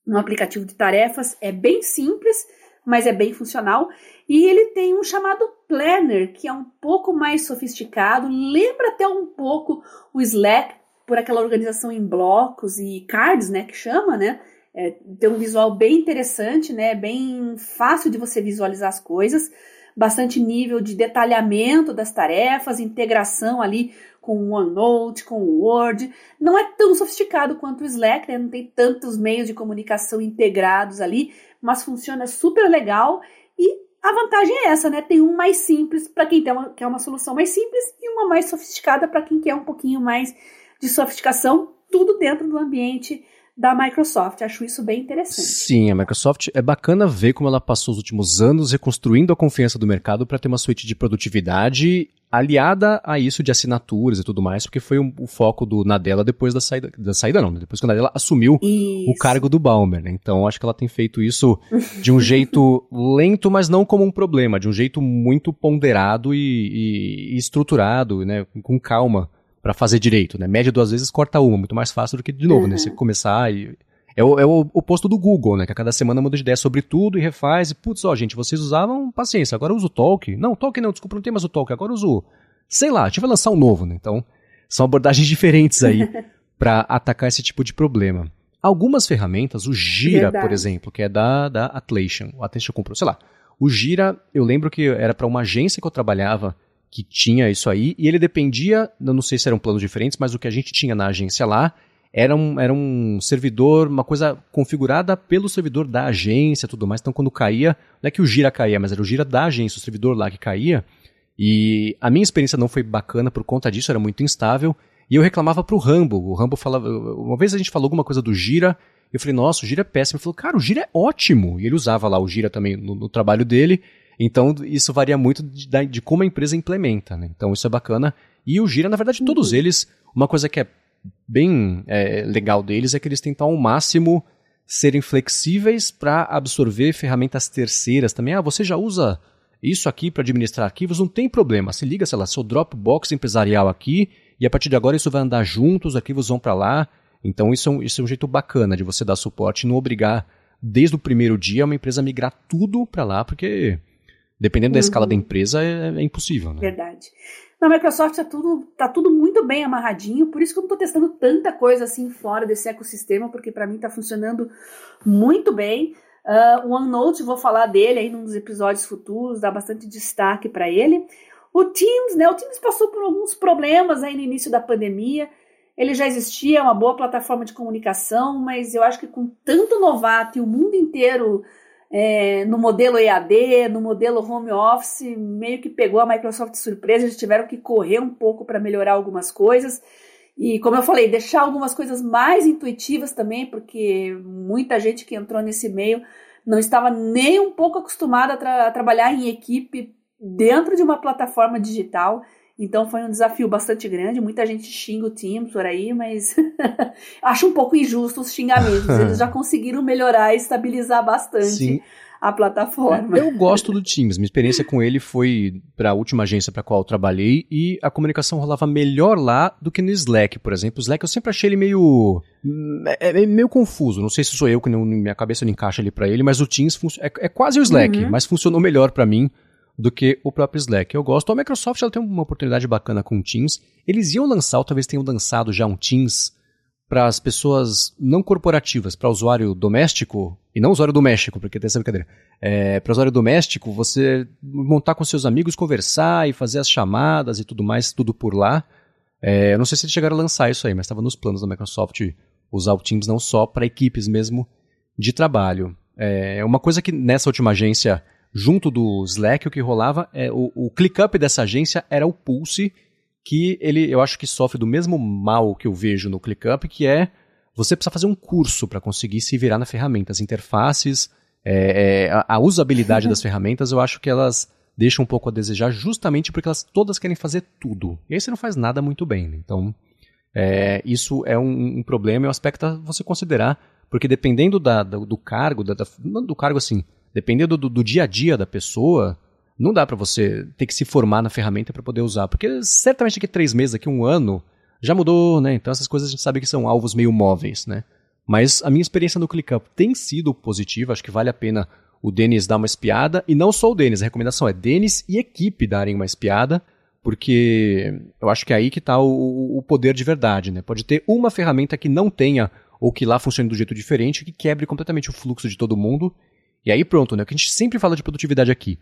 no aplicativo de tarefas. É bem simples, mas é bem funcional. E ele tem um chamado Planner, que é um pouco mais sofisticado, lembra até um pouco o Slack, por aquela organização em blocos e cards, né, que chama, né? É, tem um visual bem interessante, né? Bem fácil de você visualizar as coisas, bastante nível de detalhamento das tarefas, integração ali com o OneNote, com o Word. Não é tão sofisticado quanto o Slack, né? não tem tantos meios de comunicação integrados ali, mas funciona super legal e a vantagem é essa, né? Tem um mais simples para quem uma, quer uma solução mais simples e uma mais sofisticada para quem quer um pouquinho mais de sofisticação, tudo dentro do ambiente da Microsoft. Acho isso bem interessante. Sim, a Microsoft é bacana ver como ela passou os últimos anos reconstruindo a confiança do mercado para ter uma suíte de produtividade aliada a isso de assinaturas e tudo mais, porque foi um, o foco do Nadella depois da saída, da saída não, né? depois que o Nadella assumiu isso. o cargo do Balmer, né? Então acho que ela tem feito isso de um jeito lento, mas não como um problema, de um jeito muito ponderado e, e, e estruturado, né? Com calma para fazer direito, né? Média duas vezes corta uma, muito mais fácil do que de novo, uhum. né? Você começar e é o, é o oposto do Google, né? Que a cada semana muda de ideia sobre tudo e refaz. E, putz, ó, gente, vocês usavam paciência, agora eu uso o Talk. Não, Talk não, desculpa, não tem mais o Talk, agora eu uso. Sei lá, a gente vai lançar um novo, né? Então, são abordagens diferentes aí para atacar esse tipo de problema. Algumas ferramentas, o Gira, Verdade. por exemplo, que é da, da Atlassian, o Atlassian comprou, sei lá. O Gira, eu lembro que era para uma agência que eu trabalhava que tinha isso aí, e ele dependia, eu não sei se eram planos diferentes, mas o que a gente tinha na agência lá era um, era um servidor, uma coisa configurada pelo servidor da agência tudo mais. Então, quando caía, não é que o gira caía, mas era o gira da agência, o servidor lá que caía. E a minha experiência não foi bacana por conta disso, era muito instável. E eu reclamava pro Rambo. O Rambo falava. Uma vez a gente falou alguma coisa do gira. Eu falei, nossa, o gira é péssimo. Ele falou, cara, o gira é ótimo. E ele usava lá o gira também no, no trabalho dele. Então, isso varia muito de, de, como a empresa implementa, né? Então, isso é bacana. E o Gira, na verdade, todos eles, uma coisa que é bem é, legal deles é que eles tentam ao máximo serem flexíveis para absorver ferramentas terceiras também. Ah, você já usa isso aqui para administrar arquivos? Não tem problema. Se liga, sei lá, seu Dropbox empresarial aqui e a partir de agora isso vai andar junto, os arquivos vão para lá. Então, isso é, um, isso é um jeito bacana de você dar suporte e não obrigar desde o primeiro dia uma empresa a migrar tudo para lá, porque dependendo da escala da uhum. empresa, é, é impossível. Né? Verdade. Na Microsoft tá tudo, tá tudo muito bem amarradinho, por isso que eu não estou testando tanta coisa assim fora desse ecossistema, porque para mim está funcionando muito bem. Uh, o OneNote, vou falar dele aí num dos episódios futuros, dá bastante destaque para ele. O Teams, né? O Teams passou por alguns problemas aí no início da pandemia. Ele já existia, é uma boa plataforma de comunicação, mas eu acho que com tanto novato e o mundo inteiro é, no modelo EAD, no modelo home office, meio que pegou a Microsoft de surpresa, eles tiveram que correr um pouco para melhorar algumas coisas. E como eu falei, deixar algumas coisas mais intuitivas também, porque muita gente que entrou nesse meio não estava nem um pouco acostumada a, tra a trabalhar em equipe dentro de uma plataforma digital. Então foi um desafio bastante grande. Muita gente xinga o Teams por aí, mas acho um pouco injusto os xingamentos. Eles já conseguiram melhorar e estabilizar bastante. Sim. A plataforma. Eu gosto do Teams. Minha experiência com ele foi para a última agência para a qual eu trabalhei e a comunicação rolava melhor lá do que no Slack, por exemplo. O Slack eu sempre achei ele meio. É, é meio confuso. Não sei se sou eu que não, minha cabeça não encaixa ali para ele, mas o Teams é, é quase o Slack, uhum. mas funcionou melhor para mim do que o próprio Slack. Eu gosto. A Microsoft ela tem uma oportunidade bacana com o Teams. Eles iam lançar, ou talvez tenham lançado já um Teams para as pessoas não corporativas, para usuário doméstico, e não usuário doméstico, porque tem essa brincadeira. É, para usuário doméstico, você montar com seus amigos, conversar e fazer as chamadas e tudo mais, tudo por lá. É, eu não sei se eles chegaram a lançar isso aí, mas estava nos planos da Microsoft usar o Teams não só para equipes mesmo de trabalho. É uma coisa que nessa última agência junto do Slack, o que rolava é o, o ClickUp dessa agência era o Pulse, que ele, eu acho que sofre do mesmo mal que eu vejo no ClickUp, que é você precisa fazer um curso para conseguir se virar na ferramenta. As interfaces, é, é, a, a, usabilidade das ferramentas, eu acho que elas deixam um pouco a desejar justamente porque elas todas querem fazer tudo. E aí você não faz nada muito bem. Né? Então, é, isso é um, um, problema e um aspecto a você considerar, porque dependendo da, do, do cargo, da, da, do cargo assim, dependendo do, do dia a dia da pessoa, não dá para você ter que se formar na ferramenta para poder usar, porque certamente daqui três meses, daqui um ano, já mudou, né? Então essas coisas a gente sabe que são alvos meio móveis, né? Mas a minha experiência no ClickUp tem sido positiva, acho que vale a pena o Denis dar uma espiada, e não só o Denis, a recomendação é Denis e equipe darem uma espiada, porque eu acho que é aí que está o, o, poder de verdade, né? Pode ter uma ferramenta que não tenha, ou que lá funcione do jeito diferente, que quebre completamente o fluxo de todo mundo, e aí pronto, né? O que a gente sempre fala de produtividade aqui.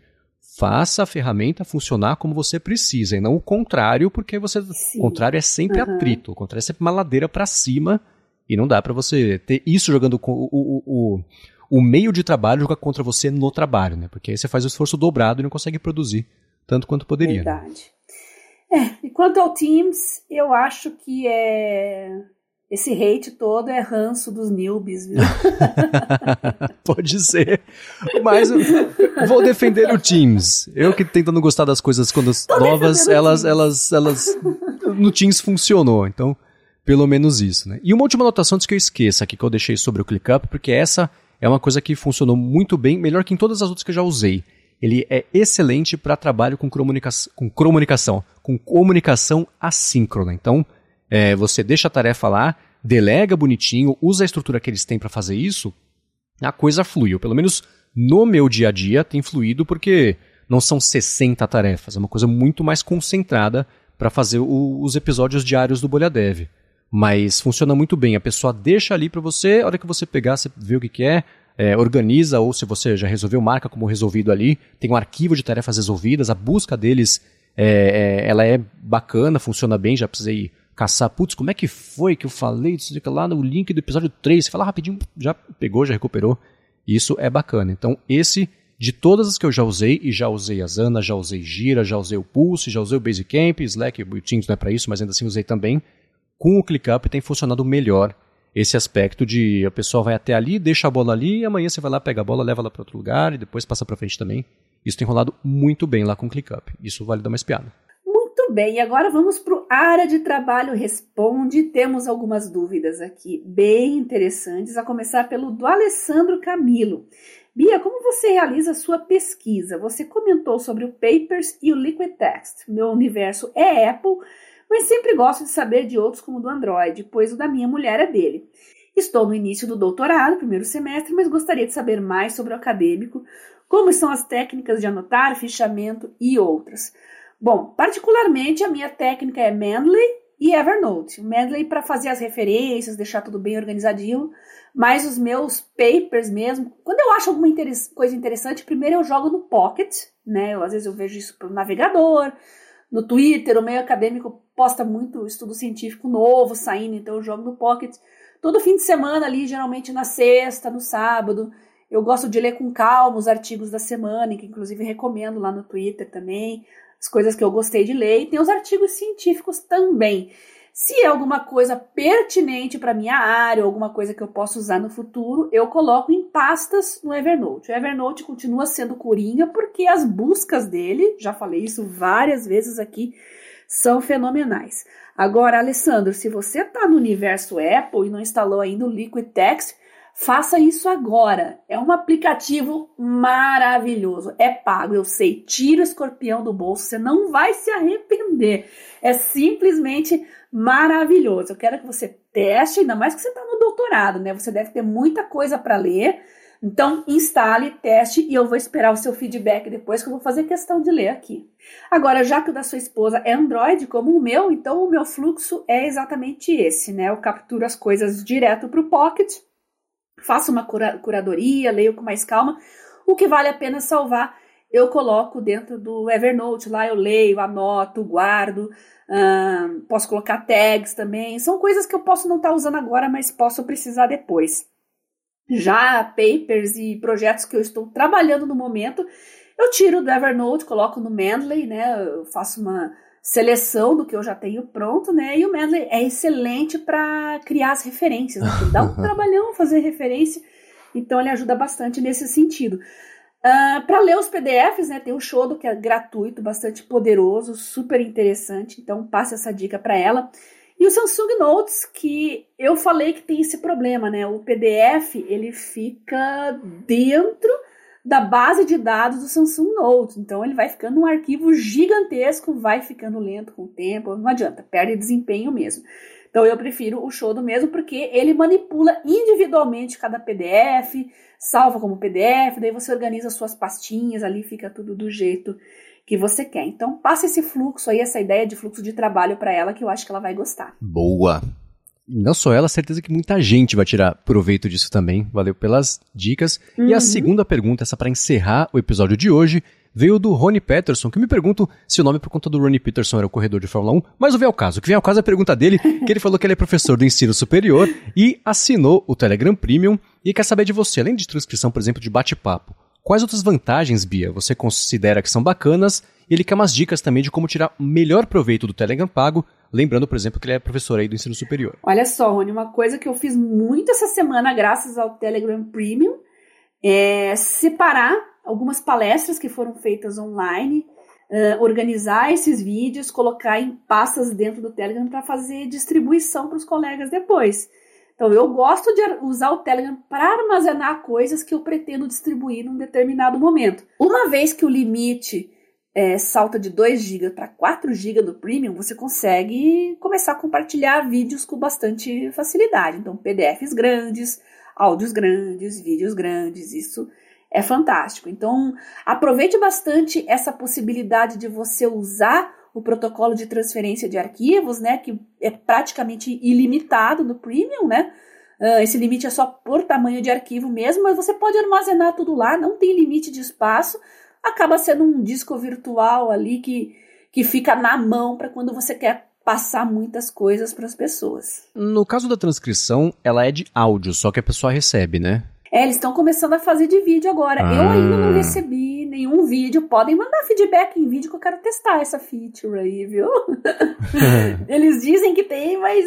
Faça a ferramenta funcionar como você precisa, e não o contrário, porque você. Sim. O contrário é sempre uhum. atrito, o contrário é sempre uma ladeira para cima, e não dá para você ter isso jogando o, o, o, o meio de trabalho jogar contra você no trabalho, né? Porque aí você faz o esforço dobrado e não consegue produzir tanto quanto poderia. Né? Verdade. Né? É, e quanto ao Teams, eu acho que é esse hate todo é ranço dos newbies, viu? Pode ser. Mas vou defender o Teams. Eu que tentando gostar das coisas quando novas, elas, elas, elas, no Teams funcionou. Então, pelo menos isso, né? E uma última anotação antes que eu esqueça aqui que eu deixei sobre o ClickUp, porque essa é uma coisa que funcionou muito bem, melhor que em todas as outras que eu já usei. Ele é excelente para trabalho com, comunica com comunicação, com comunicação assíncrona. Então, é, você deixa a tarefa lá, delega bonitinho, usa a estrutura que eles têm para fazer isso, a coisa flui. Ou pelo menos no meu dia a dia tem fluído porque não são 60 tarefas, é uma coisa muito mais concentrada para fazer o, os episódios diários do Bolha Dev. Mas funciona muito bem, a pessoa deixa ali para você, a hora que você pegar, você vê o que, que é, é, organiza, ou se você já resolveu, marca como resolvido ali, tem um arquivo de tarefas resolvidas, a busca deles é, é, ela é bacana, funciona bem, já precisei caçar, putz, como é que foi que eu falei disso lá no link do episódio 3? Você fala rapidinho, já pegou, já recuperou. Isso é bacana. Então, esse, de todas as que eu já usei, e já usei a Zana, já usei Gira, já usei o Pulse, já usei o Basecamp, Slack, o Teams não é para isso, mas ainda assim usei também. Com o ClickUp tem funcionado melhor esse aspecto de a pessoa vai até ali, deixa a bola ali, e amanhã você vai lá, pega a bola, leva ela para outro lugar e depois passa para frente também. Isso tem rolado muito bem lá com o ClickUp. Isso vale dar uma espiada. Muito bem, agora vamos para o área de trabalho responde. Temos algumas dúvidas aqui bem interessantes, a começar pelo do Alessandro Camilo. Bia, como você realiza a sua pesquisa? Você comentou sobre o Papers e o Liquid Text. Meu universo é Apple, mas sempre gosto de saber de outros como o do Android, pois o da minha mulher é dele. Estou no início do doutorado, primeiro semestre, mas gostaria de saber mais sobre o acadêmico, como são as técnicas de anotar, fichamento e outras. Bom, particularmente a minha técnica é Mendeley e Evernote. Mendeley para fazer as referências, deixar tudo bem organizadinho, mas os meus papers mesmo, quando eu acho alguma coisa interessante, primeiro eu jogo no Pocket, né? Eu, às vezes eu vejo isso pelo navegador, no Twitter, o meio acadêmico posta muito estudo científico novo saindo, então eu jogo no Pocket. Todo fim de semana ali, geralmente na sexta, no sábado, eu gosto de ler com calma os artigos da semana, que inclusive recomendo lá no Twitter também, as coisas que eu gostei de ler, e tem os artigos científicos também. Se é alguma coisa pertinente para minha área, ou alguma coisa que eu possa usar no futuro, eu coloco em pastas no Evernote. O Evernote continua sendo coringa porque as buscas dele, já falei isso várias vezes aqui, são fenomenais. Agora, Alessandro, se você está no universo Apple e não instalou ainda o Liquid Text, Faça isso agora. É um aplicativo maravilhoso. É pago, eu sei. Tira o escorpião do bolso, você não vai se arrepender. É simplesmente maravilhoso. Eu quero que você teste, ainda mais que você está no doutorado, né? Você deve ter muita coisa para ler. Então, instale, teste e eu vou esperar o seu feedback depois, que eu vou fazer questão de ler aqui. Agora, já que o da sua esposa é Android, como o meu, então o meu fluxo é exatamente esse, né? Eu capturo as coisas direto para o Pocket faço uma cura curadoria, leio com mais calma. O que vale a pena salvar, eu coloco dentro do Evernote. Lá eu leio, anoto, guardo. posso colocar tags também. São coisas que eu posso não estar tá usando agora, mas posso precisar depois. Já papers e projetos que eu estou trabalhando no momento, eu tiro do Evernote, coloco no Mendeley, né? Eu faço uma seleção do que eu já tenho pronto, né? E o Mendeley é excelente para criar as referências. Né? Dá um trabalhão fazer referência, então ele ajuda bastante nesse sentido. Uh, ah, para ler os PDFs, né, tem o Shodo que é gratuito, bastante poderoso, super interessante. Então passe essa dica para ela. E o Samsung Notes, que eu falei que tem esse problema, né? O PDF ele fica dentro da base de dados do Samsung Note. Então ele vai ficando um arquivo gigantesco, vai ficando lento com o tempo, não adianta, perde desempenho mesmo. Então eu prefiro o Shodo mesmo porque ele manipula individualmente cada PDF, salva como PDF, daí você organiza suas pastinhas ali, fica tudo do jeito que você quer. Então passa esse fluxo aí, essa ideia de fluxo de trabalho para ela que eu acho que ela vai gostar. Boa não só ela, certeza que muita gente vai tirar proveito disso também. Valeu pelas dicas. Uhum. E a uhum. segunda pergunta, essa para encerrar o episódio de hoje, veio do Rony Peterson, que me pergunto se o nome por conta do Ronnie Peterson era o corredor de Fórmula 1, mas o vem ao caso. O que vem ao caso é a pergunta dele, que ele falou que ele é professor do ensino superior e assinou o Telegram Premium e quer saber de você, além de transcrição, por exemplo, de bate-papo, Quais outras vantagens, Bia, você considera que são bacanas? E ele quer umas dicas também de como tirar melhor proveito do Telegram pago, lembrando, por exemplo, que ele é professor aí do ensino superior. Olha só, Rony, uma coisa que eu fiz muito essa semana, graças ao Telegram Premium, é separar algumas palestras que foram feitas online, uh, organizar esses vídeos, colocar em pastas dentro do Telegram para fazer distribuição para os colegas depois. Então, eu gosto de usar o Telegram para armazenar coisas que eu pretendo distribuir num determinado momento. Uma vez que o limite é, salta de 2 GB para 4 GB do Premium, você consegue começar a compartilhar vídeos com bastante facilidade. Então, PDFs grandes, áudios grandes, vídeos grandes, isso é fantástico. Então, aproveite bastante essa possibilidade de você usar o protocolo de transferência de arquivos, né, que é praticamente ilimitado no Premium, né? Uh, esse limite é só por tamanho de arquivo mesmo, mas você pode armazenar tudo lá, não tem limite de espaço. Acaba sendo um disco virtual ali que, que fica na mão para quando você quer passar muitas coisas para as pessoas. No caso da transcrição, ela é de áudio, só que a pessoa recebe, né? É, eles estão começando a fazer de vídeo agora. Ah. Eu ainda não recebi nenhum vídeo. Podem mandar feedback em vídeo que eu quero testar essa feature aí, viu? eles dizem que tem, mas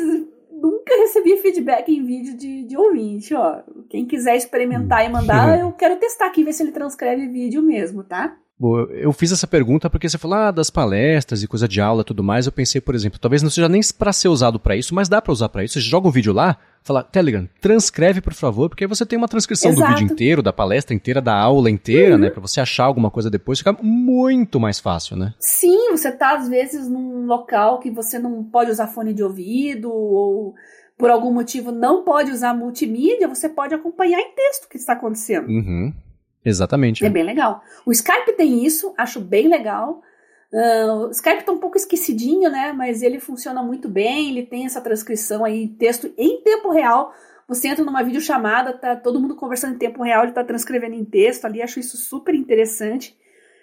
nunca recebi feedback em vídeo de, de ouvinte, ó. Quem quiser experimentar e mandar, eu quero testar aqui, ver se ele transcreve vídeo mesmo, tá? Eu fiz essa pergunta porque você falou ah, das palestras e coisa de aula e tudo mais. Eu pensei, por exemplo, talvez não seja nem para ser usado para isso, mas dá para usar para isso. Você joga um vídeo lá, fala, Telegram, transcreve por favor, porque aí você tem uma transcrição Exato. do vídeo inteiro, da palestra inteira, da aula inteira, uhum. né? Para você achar alguma coisa depois, fica muito mais fácil, né? Sim, você tá às vezes num local que você não pode usar fone de ouvido ou por algum motivo não pode usar multimídia, você pode acompanhar em texto o que está acontecendo. Uhum. Exatamente. É bem legal. O Skype tem isso, acho bem legal. Uh, o Skype tá um pouco esquecidinho, né? Mas ele funciona muito bem, ele tem essa transcrição aí, texto em tempo real. Você entra numa videochamada, tá todo mundo conversando em tempo real, ele tá transcrevendo em texto ali, acho isso super interessante.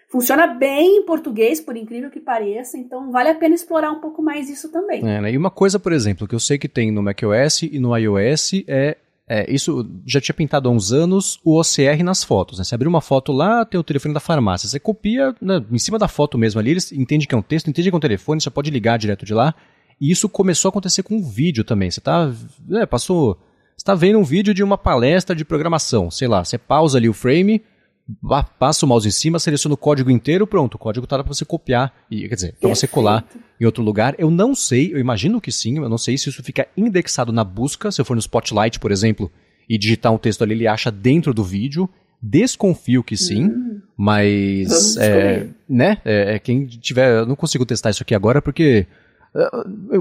Funciona bem em português, por incrível que pareça, então vale a pena explorar um pouco mais isso também. É, né? E uma coisa, por exemplo, que eu sei que tem no macOS e no iOS é é, isso já tinha pintado há uns anos o OCR nas fotos. Né? Você abriu uma foto lá, tem o telefone da farmácia. Você copia né, em cima da foto mesmo ali, eles entendem que é um texto, entendem que é um telefone, você pode ligar direto de lá. E isso começou a acontecer com o vídeo também. Você tá. É, passou. Você está vendo um vídeo de uma palestra de programação. Sei lá, você pausa ali o frame, passa o mouse em cima, seleciona o código inteiro, pronto, o código está para você copiar, e, quer dizer, para você colar em outro lugar. Eu não sei, eu imagino que sim, eu não sei se isso fica indexado na busca, se eu for no Spotlight, por exemplo, e digitar um texto ali, ele acha dentro do vídeo. Desconfio que sim, hum, mas é, né, é, é, quem tiver, eu não consigo testar isso aqui agora porque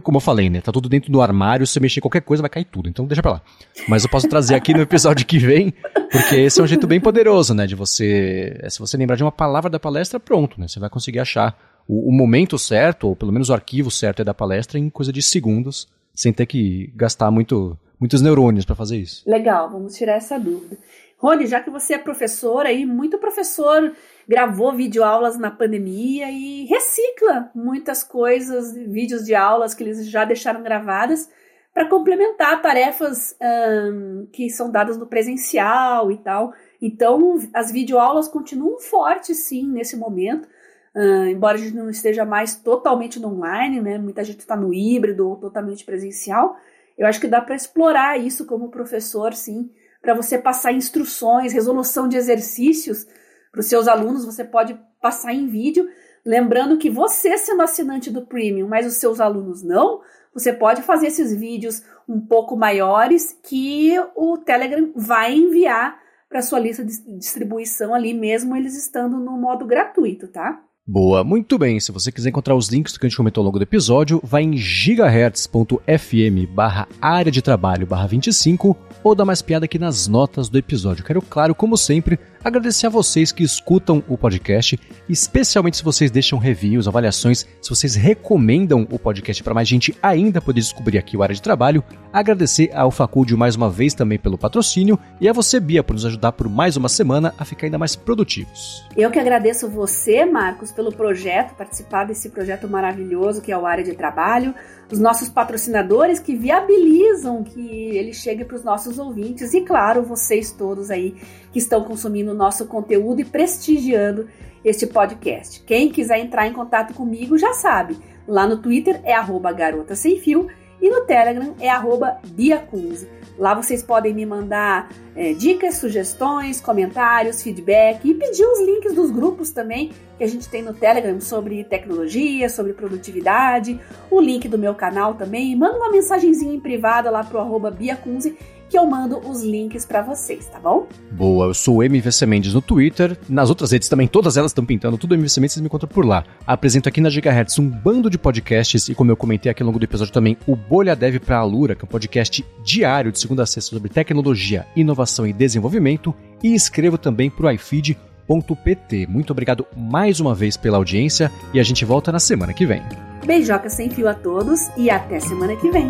como eu falei, né? Tá tudo dentro do armário, se mexer qualquer coisa vai cair tudo, então deixa pra lá. Mas eu posso trazer aqui no episódio que vem, porque esse é um jeito bem poderoso, né? De você. Se você lembrar de uma palavra da palestra, pronto, né? Você vai conseguir achar o, o momento certo, ou pelo menos o arquivo certo é da palestra em coisa de segundos, sem ter que gastar muito, muitos neurônios para fazer isso. Legal, vamos tirar essa dúvida. Rony, já que você é professor aí, muito professor gravou videoaulas na pandemia e recicla muitas coisas, vídeos de aulas que eles já deixaram gravadas para complementar tarefas um, que são dadas no presencial e tal. Então, as videoaulas continuam fortes, sim, nesse momento. Uh, embora a gente não esteja mais totalmente no online, né? Muita gente está no híbrido ou totalmente presencial. Eu acho que dá para explorar isso como professor, sim, para você passar instruções, resolução de exercícios para os seus alunos, você pode passar em vídeo. Lembrando que você, sendo assinante do Premium, mas os seus alunos não, você pode fazer esses vídeos um pouco maiores que o Telegram vai enviar para sua lista de distribuição ali, mesmo eles estando no modo gratuito, tá? Boa, muito bem. Se você quiser encontrar os links que a gente comentou ao longo do episódio, vai em gigahertz.fm barra área de trabalho barra 25 ou dá mais piada aqui nas notas do episódio. Quero, claro, como sempre, agradecer a vocês que escutam o podcast, especialmente se vocês deixam reviews, avaliações, se vocês recomendam o podcast para mais gente ainda poder descobrir aqui o área de trabalho. Agradecer ao Faculdade mais uma vez também pelo patrocínio e a você, Bia, por nos ajudar por mais uma semana a ficar ainda mais produtivos. Eu que agradeço você, Marcos, pelo projeto, participar desse projeto maravilhoso que é o Área de Trabalho, os nossos patrocinadores que viabilizam que ele chegue para os nossos ouvintes e, claro, vocês todos aí que estão consumindo o nosso conteúdo e prestigiando este podcast. Quem quiser entrar em contato comigo já sabe, lá no Twitter é arroba garota sem fio e no Telegram é arroba biacunze. Lá vocês podem me mandar é, dicas, sugestões, comentários, feedback e pedir os links dos grupos também que a gente tem no Telegram sobre tecnologia, sobre produtividade, o link do meu canal também. Manda uma mensagenzinha em privada lá pro arroba biacunze que eu mando os links para vocês, tá bom? Boa, eu sou o MVC Mendes no Twitter, nas outras redes também, todas elas estão pintando, tudo MVC Mendes, vocês me encontram por lá. Apresento aqui na Gigahertz um bando de podcasts e como eu comentei aqui ao longo do episódio também, o Bolha Dev pra Alura, que é um podcast diário de segunda a sexta sobre tecnologia, inovação e desenvolvimento e escrevo também pro iFeed.pt. Muito obrigado mais uma vez pela audiência e a gente volta na semana que vem. Beijoca sem fio a todos e até semana que vem.